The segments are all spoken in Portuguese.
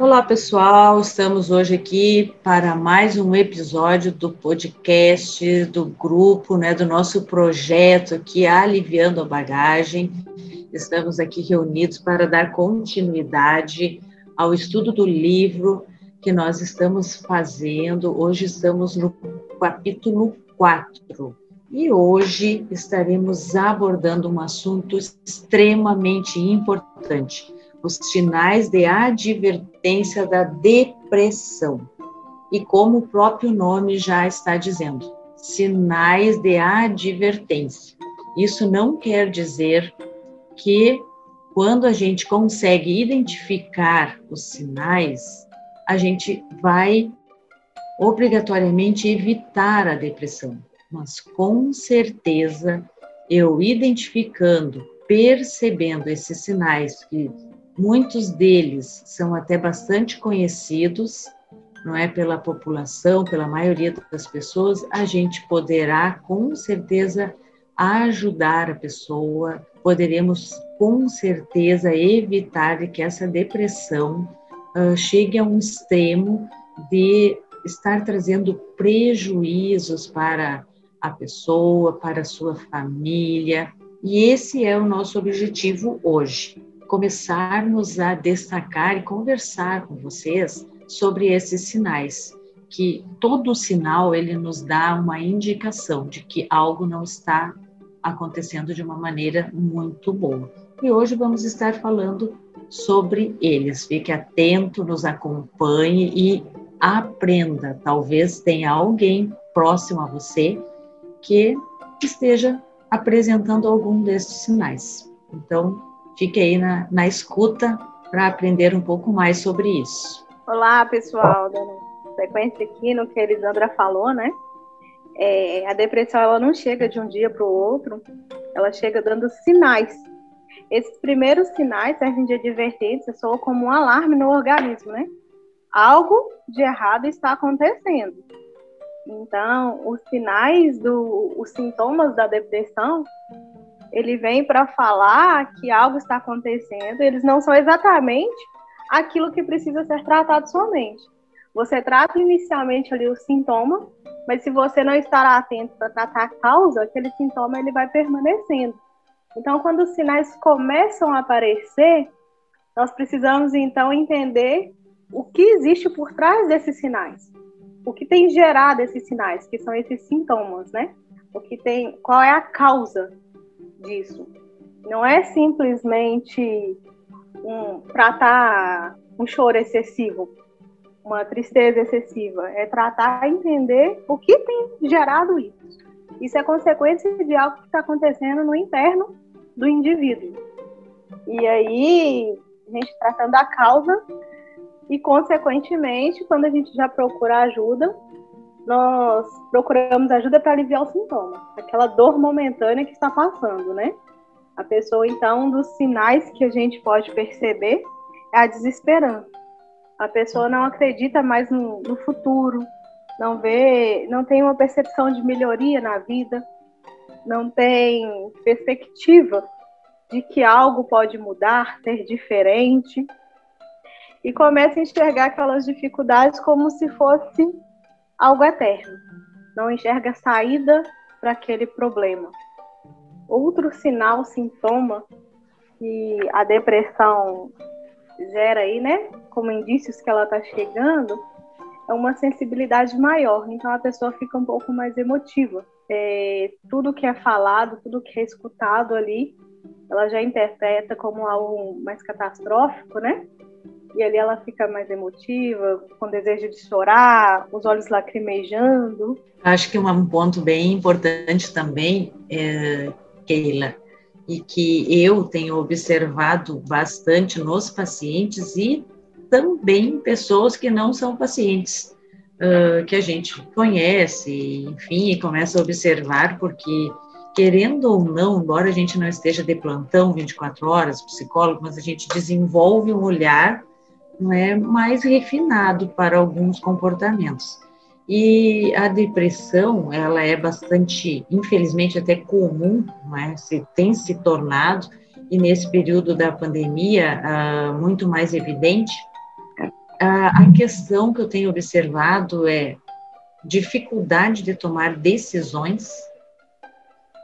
Olá, pessoal. Estamos hoje aqui para mais um episódio do podcast do grupo, né, do nosso projeto aqui Aliviando a Bagagem. Estamos aqui reunidos para dar continuidade ao estudo do livro que nós estamos fazendo. Hoje estamos no capítulo 4. E hoje estaremos abordando um assunto extremamente importante os sinais de advertência da depressão. E como o próprio nome já está dizendo, sinais de advertência. Isso não quer dizer que quando a gente consegue identificar os sinais, a gente vai obrigatoriamente evitar a depressão. Mas com certeza, eu identificando, percebendo esses sinais que Muitos deles são até bastante conhecidos, não é pela população, pela maioria das pessoas, a gente poderá com certeza ajudar a pessoa, poderemos com certeza evitar que essa depressão uh, chegue a um extremo de estar trazendo prejuízos para a pessoa, para a sua família. E esse é o nosso objetivo hoje começarmos a destacar e conversar com vocês sobre esses sinais, que todo sinal ele nos dá uma indicação de que algo não está acontecendo de uma maneira muito boa. E hoje vamos estar falando sobre eles. Fique atento, nos acompanhe e aprenda. Talvez tenha alguém próximo a você que esteja apresentando algum desses sinais. Então, Fique aí na, na escuta para aprender um pouco mais sobre isso. Olá, pessoal, dando sequência aqui no que a Elisandra falou, né? É, a depressão ela não chega de um dia para o outro, ela chega dando sinais. Esses primeiros sinais servem de advertência, soam como um alarme no organismo, né? Algo de errado está acontecendo. Então, os sinais, do, os sintomas da depressão ele vem para falar que algo está acontecendo, eles não são exatamente aquilo que precisa ser tratado somente. Você trata inicialmente ali o sintoma, mas se você não estar atento para tratar a causa, aquele sintoma ele vai permanecendo. Então, quando os sinais começam a aparecer, nós precisamos então entender o que existe por trás desses sinais. O que tem gerado esses sinais, que são esses sintomas, né? O que tem, qual é a causa disso. Não é simplesmente um, tratar um choro excessivo, uma tristeza excessiva. É tratar entender o que tem gerado isso. Isso é consequência de algo que está acontecendo no interno do indivíduo. E aí, a gente tratando a causa e, consequentemente, quando a gente já procura ajuda, nós procuramos ajuda para aliviar o sintoma, aquela dor momentânea que está passando, né? A pessoa, então, um dos sinais que a gente pode perceber é a desesperança. A pessoa não acredita mais no, no futuro, não vê, não tem uma percepção de melhoria na vida, não tem perspectiva de que algo pode mudar, ser diferente, e começa a enxergar aquelas dificuldades como se fosse algo eterno, não enxerga saída para aquele problema. Outro sinal, sintoma que a depressão gera aí, né, como indícios que ela está chegando, é uma sensibilidade maior. Então a pessoa fica um pouco mais emotiva. É, tudo que é falado, tudo que é escutado ali, ela já interpreta como algo mais catastrófico, né? E ali ela fica mais emotiva, com desejo de chorar, os olhos lacrimejando. Acho que um ponto bem importante também, é, Keila, e que eu tenho observado bastante nos pacientes e também pessoas que não são pacientes, uh, que a gente conhece, enfim, e começa a observar, porque querendo ou não, embora a gente não esteja de plantão 24 horas, psicólogo, mas a gente desenvolve um olhar é mais refinado para alguns comportamentos. E a depressão, ela é bastante, infelizmente, até comum, é? se tem se tornado, e nesse período da pandemia, uh, muito mais evidente, a, a questão que eu tenho observado é dificuldade de tomar decisões.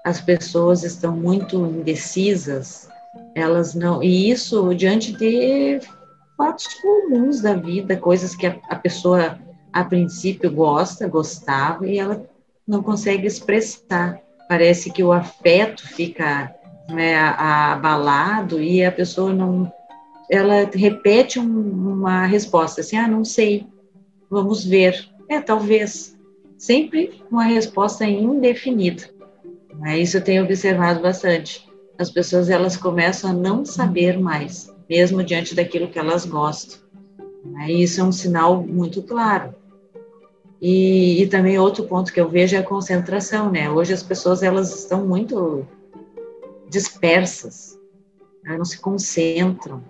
As pessoas estão muito indecisas, elas não. E isso diante de fatos comuns da vida, coisas que a, a pessoa a princípio gosta, gostava e ela não consegue expressar. Parece que o afeto fica né, abalado e a pessoa não. Ela repete um, uma resposta assim: ah, não sei, vamos ver. É, talvez. Sempre uma resposta indefinida. Isso eu tenho observado bastante. As pessoas elas começam a não saber mais, mesmo diante daquilo que elas gostam. É, isso é um sinal muito claro. E, e, também outro ponto que eu vejo é a concentração, né? Hoje as pessoas elas estão muito dispersas, né? não se concentram.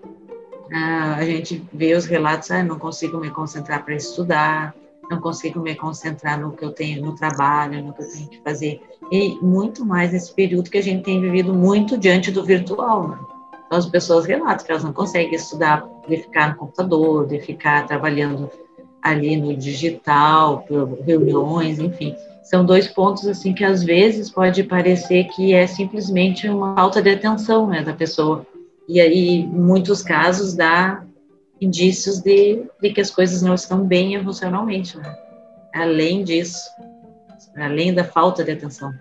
Ah, a gente vê os relatos, ah, não consigo me concentrar para estudar, não consigo me concentrar no que eu tenho no trabalho, no que eu tenho que fazer. E muito mais nesse período que a gente tem vivido muito diante do virtual. Né? Então, as pessoas relatam que elas não conseguem estudar, de ficar no computador, de ficar trabalhando ali no digital, por reuniões, enfim. São dois pontos assim que às vezes pode parecer que é simplesmente uma falta de atenção né, da pessoa. E aí, em muitos casos, dá indícios de, de que as coisas não estão bem emocionalmente. Né? Além disso, além da falta de atenção.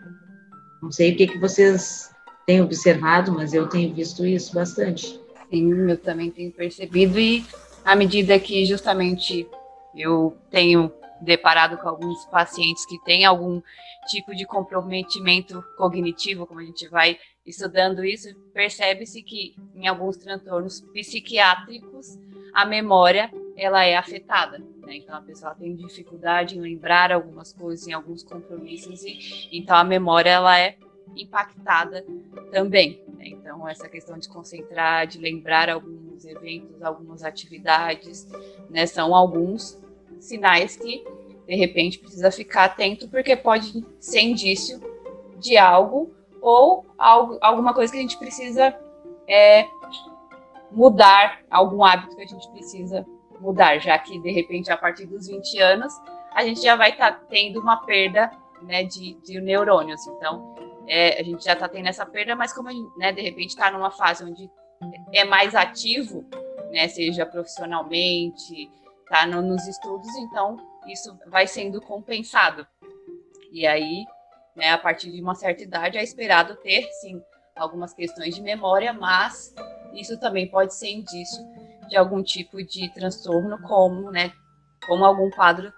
Não sei o que, que vocês têm observado, mas eu tenho visto isso bastante. Sim, eu também tenho percebido e à medida que justamente eu tenho deparado com alguns pacientes que têm algum tipo de comprometimento cognitivo, como a gente vai estudando isso, percebe-se que em alguns transtornos psiquiátricos a memória ela é afetada. Né? Então a pessoa tem dificuldade em lembrar algumas coisas, em alguns compromissos, e então a memória ela é impactada também. Né? Então essa questão de concentrar, de lembrar alguns eventos, algumas atividades, né, são alguns sinais que de repente precisa ficar atento porque pode ser indício de algo ou algo, alguma coisa que a gente precisa é, mudar, algum hábito que a gente precisa mudar, já que de repente a partir dos 20 anos a gente já vai estar tá tendo uma perda né, de, de neurônios. Então é, a gente já está tendo essa perda, mas como né, de repente está numa fase onde é mais ativo, né, seja profissionalmente, tá no, nos estudos, então isso vai sendo compensado. E aí, né, a partir de uma certa idade, é esperado ter, sim, algumas questões de memória, mas isso também pode ser indício de algum tipo de transtorno, como, né, como algum quadro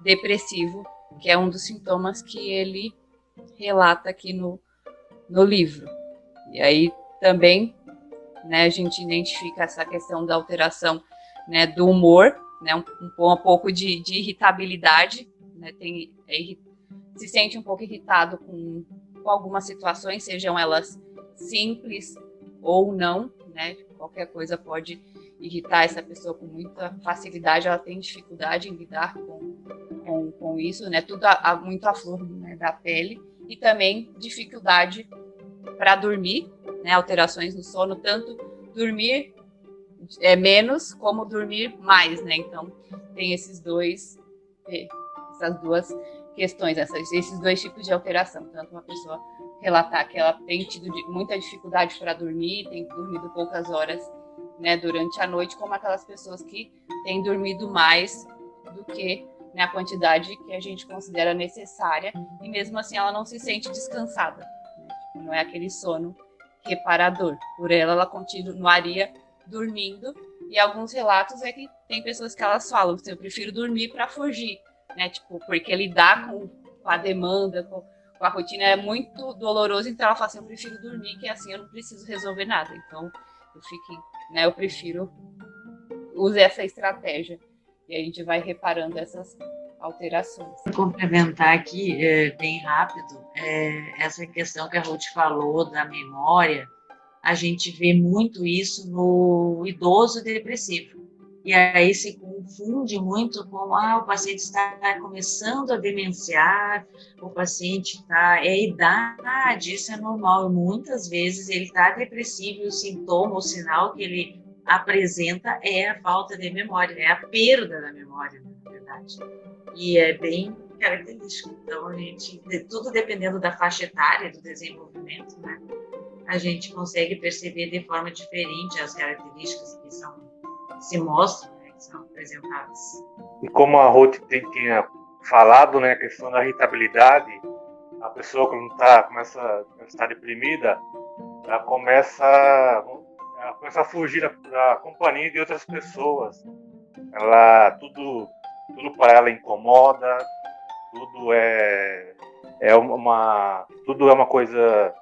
depressivo, que é um dos sintomas que ele relata aqui no, no livro. E aí também, né, a gente identifica essa questão da alteração, né, do humor, né, um, um, pouco de, de irritabilidade, né, tem, é, se sente um pouco irritado com, com algumas situações, sejam elas simples ou não, né, qualquer coisa pode irritar essa pessoa com muita facilidade, ela tem dificuldade em lidar com, com, isso, né, tudo a, a, muito à flor né, da pele, e também dificuldade para dormir, né, alterações no sono, tanto dormir é, menos como dormir mais, né? Então tem esses dois, é, essas duas questões, essas, esses dois tipos de alteração. Tanto uma pessoa relatar que ela tem tido muita dificuldade para dormir, tem dormido poucas horas né, durante a noite, como aquelas pessoas que têm dormido mais do que né, a quantidade que a gente considera necessária, e mesmo assim ela não se sente descansada. Né? Tipo, não é aquele sono reparador. Por ela, ela continuaria dormindo. E alguns relatos é que tem pessoas que elas falam assim, eu prefiro dormir para fugir, né? Tipo, porque lidar com, com a demanda, com, com, a rotina é muito doloroso, então ela fala assim, eu prefiro dormir, que assim eu não preciso resolver nada. Então, eu fico, né, eu prefiro use essa estratégia. E a gente vai reparando essas alterações. Vou complementar aqui, é, bem rápido, é, essa questão que a Ruth falou da memória, a gente vê muito isso no idoso depressivo. E aí se confunde muito com ah, o paciente está começando a demenciar, o paciente está. É idade, isso é normal. Muitas vezes ele está depressivo e o sintoma, o sinal que ele apresenta é a falta de memória, é a perda da memória, na verdade. E é bem característico. Então, a gente, tudo dependendo da faixa etária do desenvolvimento, né? A gente consegue perceber de forma diferente as características que são se mostram, né, que são apresentadas. E como a Ruth tinha falado, né, a questão da irritabilidade, a pessoa quando tá, começa a estar deprimida, ela começa, ela a fugir da, da companhia de outras pessoas. Ela tudo, tudo para ela incomoda, tudo é é uma tudo é uma coisa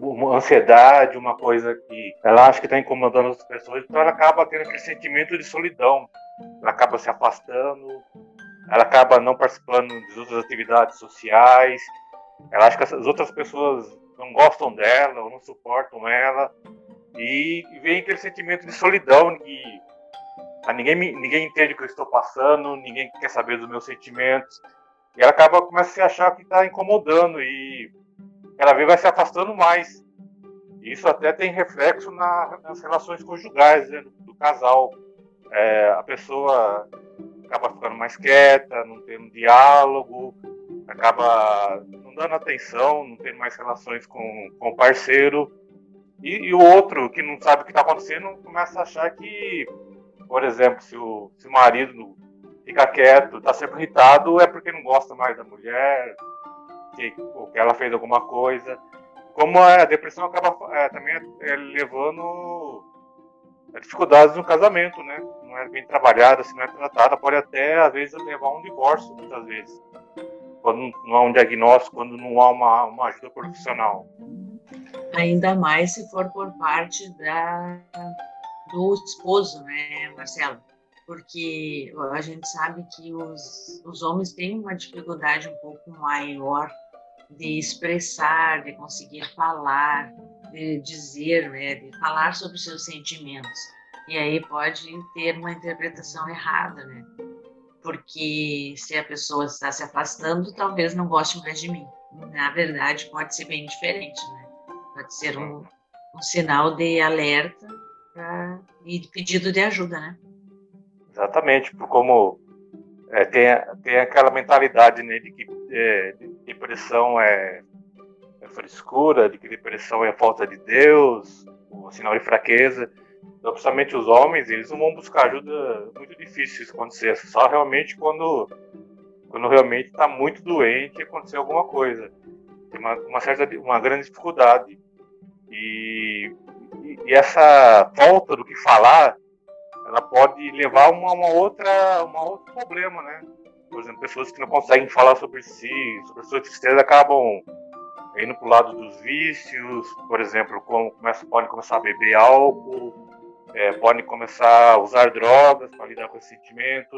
uma ansiedade, uma coisa que ela acha que está incomodando as pessoas, então ela acaba tendo aquele sentimento de solidão, ela acaba se afastando, ela acaba não participando de outras atividades sociais, ela acha que as outras pessoas não gostam dela ou não suportam ela, e vem aquele sentimento de solidão que ah, ninguém, ninguém entende o que eu estou passando, ninguém quer saber dos meus sentimentos, e ela acaba começa a se achar que está incomodando e cada vez vai se afastando mais. Isso até tem reflexo na, nas relações conjugais né, do, do, casal. É, a pessoa acaba ficando mais quieta, não tendo diálogo, acaba não dando atenção, não tendo mais relações com, com o parceiro. E, e o outro, que não sabe o que está acontecendo, começa a achar que, por exemplo, se o, se o marido fica quieto, está sempre irritado, é porque não gosta mais da mulher, que, que ela fez alguma coisa. Como a depressão acaba é, também é, levando dificuldades no casamento, né? Não é bem trabalhada, se não é tratada, pode até, às vezes, levar a um divórcio, muitas vezes. Quando não há um diagnóstico, quando não há uma, uma ajuda profissional. Ainda mais se for por parte da, do esposo, né, Marcelo? porque a gente sabe que os, os homens têm uma dificuldade um pouco maior de expressar, de conseguir falar, de dizer, né, de falar sobre seus sentimentos. E aí pode ter uma interpretação errada, né? Porque se a pessoa está se afastando, talvez não goste mais de mim. Na verdade, pode ser bem diferente, né? Pode ser um, um sinal de alerta pra, e de pedido de ajuda, né? Exatamente, como é, tem, tem aquela mentalidade né, de que é, depressão é, é, frescura, de que depressão é falta de Deus, o sinal de fraqueza. Então, principalmente os homens, eles não vão buscar ajuda muito difícil isso acontecer, só realmente quando, quando realmente está muito doente e acontecer alguma coisa. Tem uma, uma certa, uma grande dificuldade. E, e, essa falta do que falar ela pode levar a uma, uma outra, uma outro problema, né? Por exemplo, pessoas que não conseguem falar sobre si, sobre sua tristeza, acabam indo para o lado dos vícios, por exemplo, como começa, podem começar a beber álcool, é, podem começar a usar drogas para lidar com esse sentimento,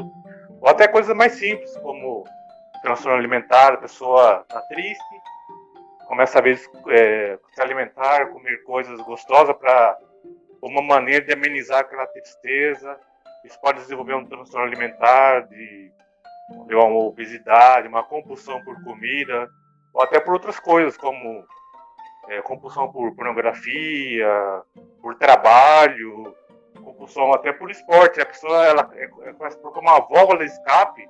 ou até coisas mais simples, como transtorno alimentar, a pessoa está triste, começa a ver, é, se alimentar, comer coisas gostosas para uma maneira de amenizar aquela tristeza. Isso pode desenvolver um transtorno alimentar, de, de uma obesidade, uma compulsão por comida, ou até por outras coisas, como é, compulsão por pornografia, por trabalho, compulsão até por esporte. A pessoa ela, é, é, a procurar uma válvula de escape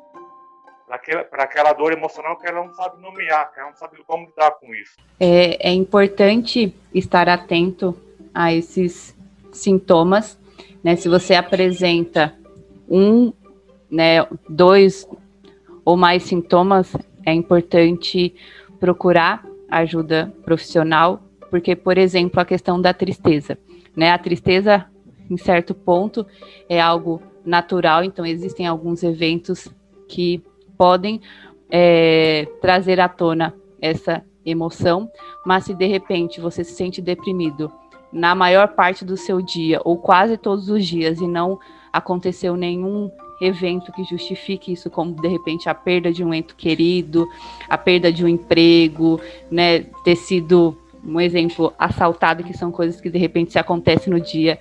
para aquela dor emocional que ela não sabe nomear, que ela não sabe como lidar com isso. É, é importante estar atento a esses sintomas, né? Se você apresenta um, né, dois ou mais sintomas, é importante procurar ajuda profissional, porque, por exemplo, a questão da tristeza, né? A tristeza, em certo ponto, é algo natural, então existem alguns eventos que podem é, trazer à tona essa emoção, mas se de repente você se sente deprimido na maior parte do seu dia, ou quase todos os dias, e não aconteceu nenhum evento que justifique isso, como de repente a perda de um ente querido, a perda de um emprego, né, ter sido um exemplo assaltado, que são coisas que de repente se acontecem no dia.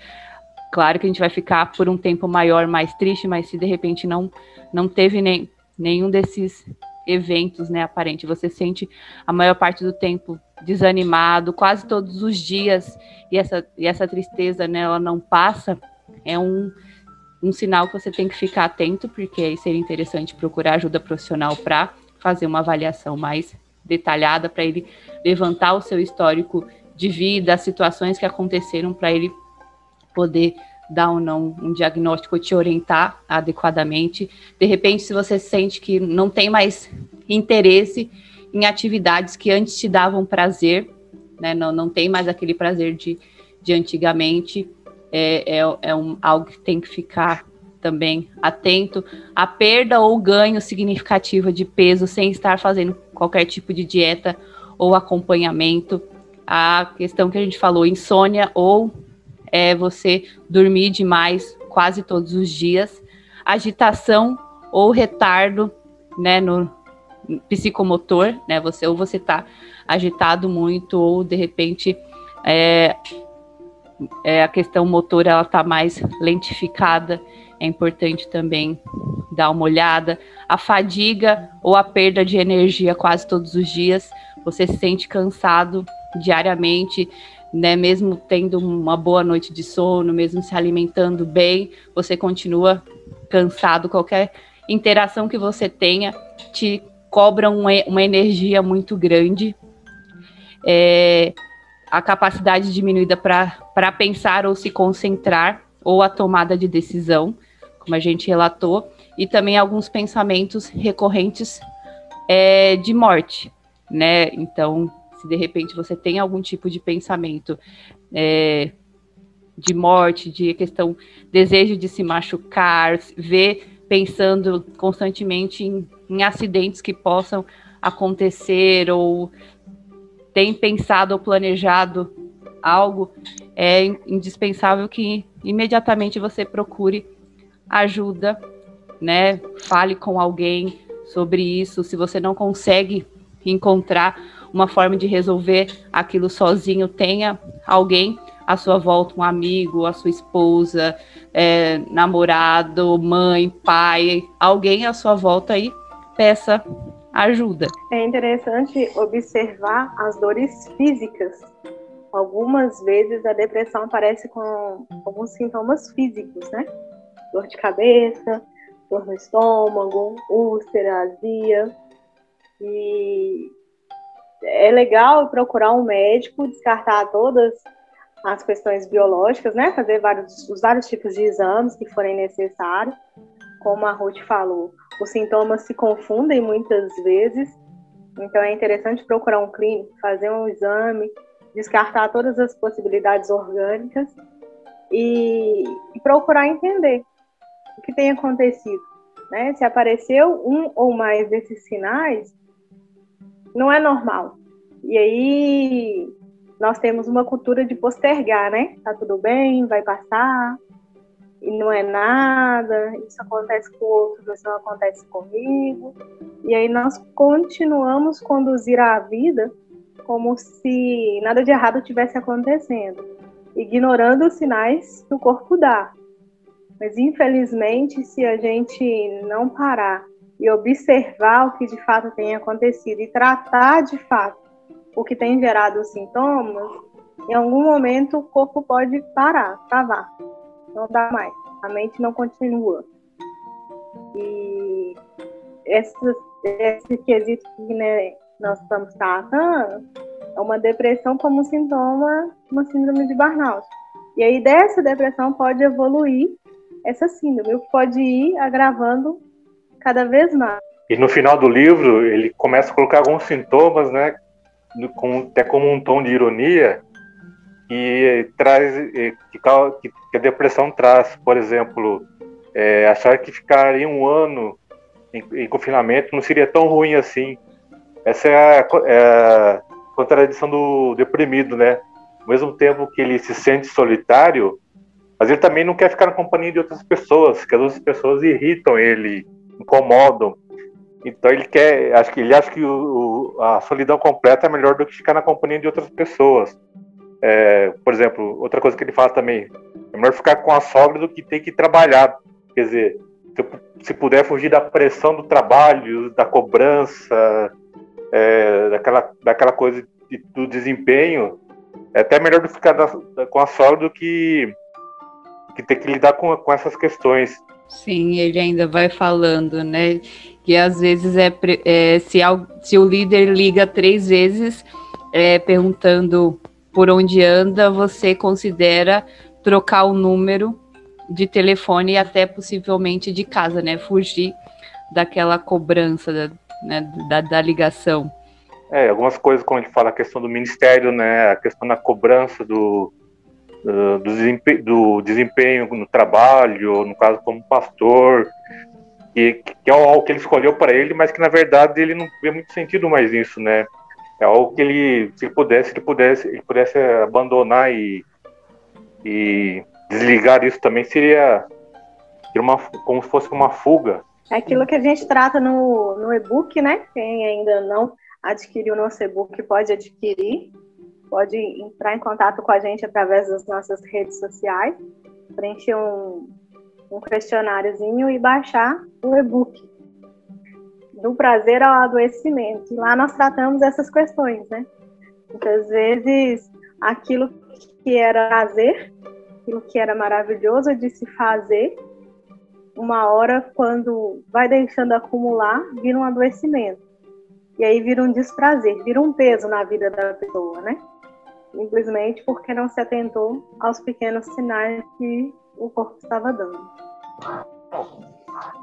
Claro que a gente vai ficar por um tempo maior mais triste, mas se de repente não não teve nem, nenhum desses eventos, né, aparente, você sente a maior parte do tempo desanimado, quase todos os dias, e essa, e essa tristeza, né, ela não passa, é um, um sinal que você tem que ficar atento, porque aí seria interessante procurar ajuda profissional para fazer uma avaliação mais detalhada, para ele levantar o seu histórico de vida, as situações que aconteceram, para ele poder dar ou não um diagnóstico, te orientar adequadamente. De repente, se você sente que não tem mais interesse em atividades que antes te davam prazer, né, não, não tem mais aquele prazer de, de antigamente, é, é, é um, algo que tem que ficar também atento. A perda ou ganho significativo de peso sem estar fazendo qualquer tipo de dieta ou acompanhamento. A questão que a gente falou, insônia ou é você dormir demais quase todos os dias, agitação ou retardo, né, no psicomotor, né, você ou você está agitado muito ou de repente é, é, a questão motor ela está mais lentificada, é importante também dar uma olhada. A fadiga ou a perda de energia quase todos os dias, você se sente cansado diariamente, né, mesmo tendo uma boa noite de sono, mesmo se alimentando bem, você continua cansado. Qualquer interação que você tenha te cobra uma, uma energia muito grande. É, a capacidade diminuída para pensar ou se concentrar, ou a tomada de decisão, como a gente relatou, e também alguns pensamentos recorrentes é, de morte, né? Então, se de repente você tem algum tipo de pensamento é, de morte, de questão, desejo de se machucar, ver pensando constantemente em, em acidentes que possam acontecer ou tem pensado ou planejado algo, é indispensável que imediatamente você procure ajuda, né? Fale com alguém sobre isso. Se você não consegue encontrar uma forma de resolver aquilo sozinho, tenha alguém à sua volta, um amigo, a sua esposa, é, namorado, mãe, pai, alguém à sua volta aí, peça ajuda. É interessante observar as dores físicas. Algumas vezes a depressão aparece com alguns sintomas físicos, né? Dor de cabeça, dor no estômago, úlcera, azia. E é legal procurar um médico, descartar todas as questões biológicas, né? Fazer vários, os vários tipos de exames que forem necessários. Como a Ruth falou, os sintomas se confundem muitas vezes, então é interessante procurar um clínico, fazer um exame, descartar todas as possibilidades orgânicas e, e procurar entender o que tem acontecido. Né? Se apareceu um ou mais desses sinais, não é normal. E aí nós temos uma cultura de postergar, né? Tá tudo bem, vai passar, e não é nada, isso acontece com o outro, isso não acontece comigo. E aí nós continuamos conduzir a vida como se nada de errado tivesse acontecendo, ignorando os sinais que o corpo dá. Mas infelizmente, se a gente não parar e observar o que de fato tem acontecido e tratar de fato o que tem gerado os sintomas, em algum momento o corpo pode parar, travar. Não dá mais. A mente não continua. E esse, esse quesito que né, nós estamos tratando é uma depressão como sintoma uma síndrome de burnout. E aí dessa depressão pode evoluir essa síndrome, pode ir agravando cada vez mais. E no final do livro ele começa a colocar alguns sintomas, né, com, até como um tom de ironia, que traz que, que a depressão traz, por exemplo, é, achar que ficaria um ano em, em, confinamento não seria tão ruim assim. Essa é a, é a contradição do deprimido, né? Ao mesmo tempo que ele se sente solitário, mas ele também não quer ficar na companhia de outras pessoas, que as outras pessoas irritam ele, incomodam. Então ele quer, acho que ele acha que o, a solidão completa é melhor do que ficar na companhia de outras pessoas. É, por exemplo, outra coisa que ele fala também, é melhor ficar com a sogra do que ter que trabalhar. Quer dizer, se, se puder fugir da pressão do trabalho, da cobrança, é, daquela, daquela coisa de, do desempenho, é até melhor do ficar da, com a sogra do que que tem que lidar com, com essas questões. Sim, ele ainda vai falando, né? Que às vezes é, é se, se o líder liga três vezes é, perguntando por onde anda, você considera trocar o número de telefone e até possivelmente de casa, né? Fugir daquela cobrança da, né, da, da ligação. É, algumas coisas, como ele fala, a questão do ministério, né? A questão da cobrança do, do, desempenho, do desempenho no trabalho, no caso como pastor, que, que é algo que ele escolheu para ele, mas que na verdade ele não vê muito sentido mais nisso, né? É algo que ele, se ele pudesse, ele pudesse, ele pudesse abandonar e, e desligar isso também seria, seria uma, como se fosse uma fuga. É aquilo que a gente trata no, no e-book, né? Quem ainda não adquiriu o nosso e-book pode adquirir pode entrar em contato com a gente através das nossas redes sociais, preencher um, um questionáriozinho e baixar o e-book do prazer ao adoecimento. Lá nós tratamos essas questões, né? Muitas vezes aquilo que era prazer, aquilo que era maravilhoso de se fazer, uma hora quando vai deixando acumular, vira um adoecimento. E aí vira um desprazer, vira um peso na vida da pessoa, né? Simplesmente porque não se atentou aos pequenos sinais que o corpo estava dando.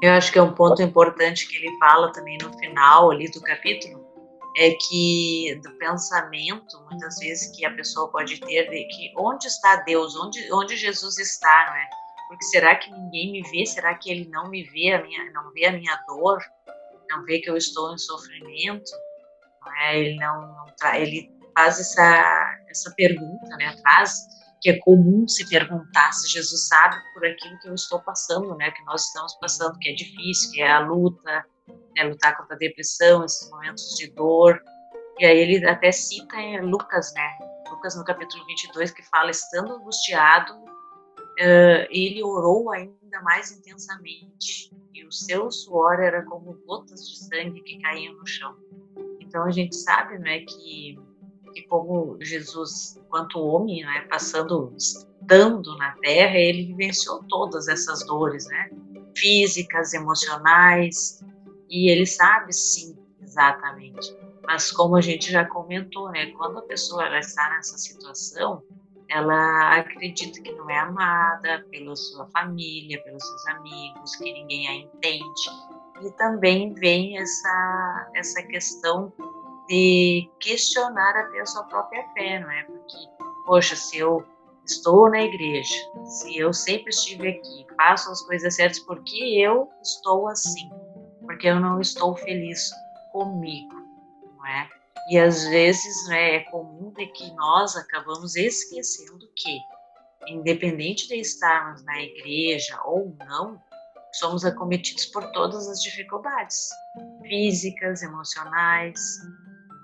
Eu acho que é um ponto importante que ele fala também no final ali do capítulo, é que do pensamento, muitas vezes, que a pessoa pode ter de que onde está Deus, onde, onde Jesus está, não é? Porque será que ninguém me vê? Será que ele não me vê, a minha, não vê a minha dor? Não vê que eu estou em sofrimento? Não é? Ele não, não ele faz essa, essa pergunta, né? Traz que é comum se perguntar se Jesus sabe por aquilo que eu estou passando, né? Que nós estamos passando, que é difícil, que é a luta, né? lutar contra a depressão, esses momentos de dor. E aí ele até cita em Lucas, né? Lucas no capítulo 22 que fala estando angustiado, uh, ele orou ainda mais intensamente e o seu suor era como gotas de sangue que caíam no chão. Então a gente sabe, né, que que como Jesus, enquanto homem, né, passando, estando na Terra, ele vivenciou todas essas dores, né, físicas, emocionais, e ele sabe sim, exatamente. Mas como a gente já comentou, né, quando a pessoa ela está nessa situação, ela acredita que não é amada pela sua família, pelos seus amigos, que ninguém a entende. E também vem essa, essa questão de questionar até a sua própria fé, não é? Porque, poxa, se eu estou na igreja, se eu sempre estive aqui, faço as coisas certas, por que eu estou assim? Porque eu não estou feliz comigo, não é? E às vezes né, é comum de que nós acabamos esquecendo que, independente de estarmos na igreja ou não, somos acometidos por todas as dificuldades físicas, emocionais,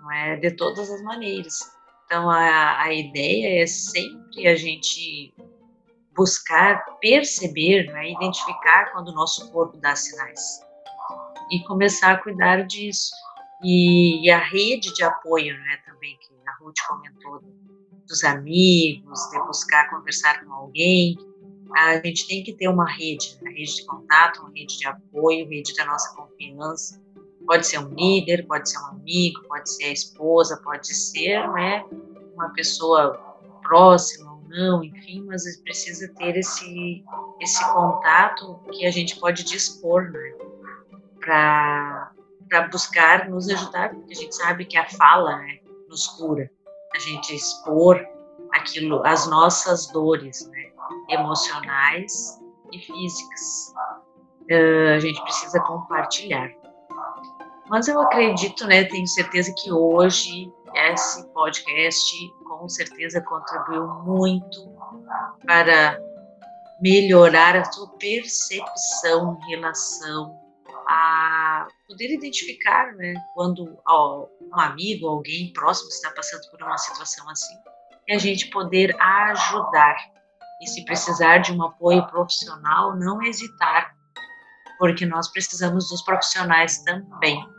não é? De todas as maneiras. Então a, a ideia é sempre a gente buscar perceber, né, identificar quando o nosso corpo dá sinais e começar a cuidar disso. E, e a rede de apoio, né, também que a Ruth comentou, dos amigos, de buscar conversar com alguém, a gente tem que ter uma rede, uma rede de contato, uma rede de apoio, rede da nossa confiança, Pode ser um líder, pode ser um amigo, pode ser a esposa, pode ser né, uma pessoa próxima ou não, enfim, mas precisa ter esse, esse contato que a gente pode dispor né, para buscar nos ajudar, porque a gente sabe que a fala né, nos cura, a gente expor aquilo, as nossas dores né, emocionais e físicas. Uh, a gente precisa compartilhar. Mas eu acredito, né, tenho certeza que hoje esse podcast com certeza contribuiu muito para melhorar a sua percepção em relação a poder identificar, né, quando ó, um amigo, alguém próximo está passando por uma situação assim, e a gente poder ajudar. E se precisar de um apoio profissional, não hesitar, porque nós precisamos dos profissionais também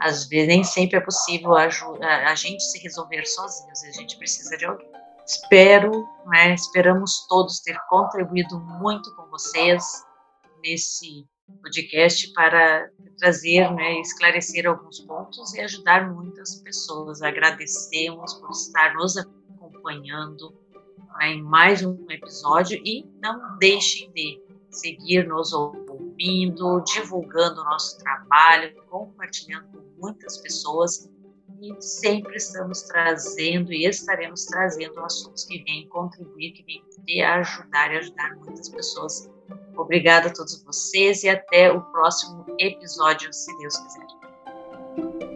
às vezes nem sempre é possível a, a, gente se resolver sozinho, às vezes a gente precisa de alguém. espero, né, esperamos todos ter contribuído muito com vocês nesse podcast para trazer, né, esclarecer alguns pontos e ajudar muitas pessoas. Agradecemos por estar nos acompanhando né, em mais um episódio e não deixem de seguir nos ouvindo, divulgando o nosso trabalho, compartilhando com muitas pessoas e sempre estamos trazendo e estaremos trazendo assuntos que vêm contribuir, que vêm ajudar e ajudar muitas pessoas. Obrigada a todos vocês e até o próximo episódio, se Deus quiser.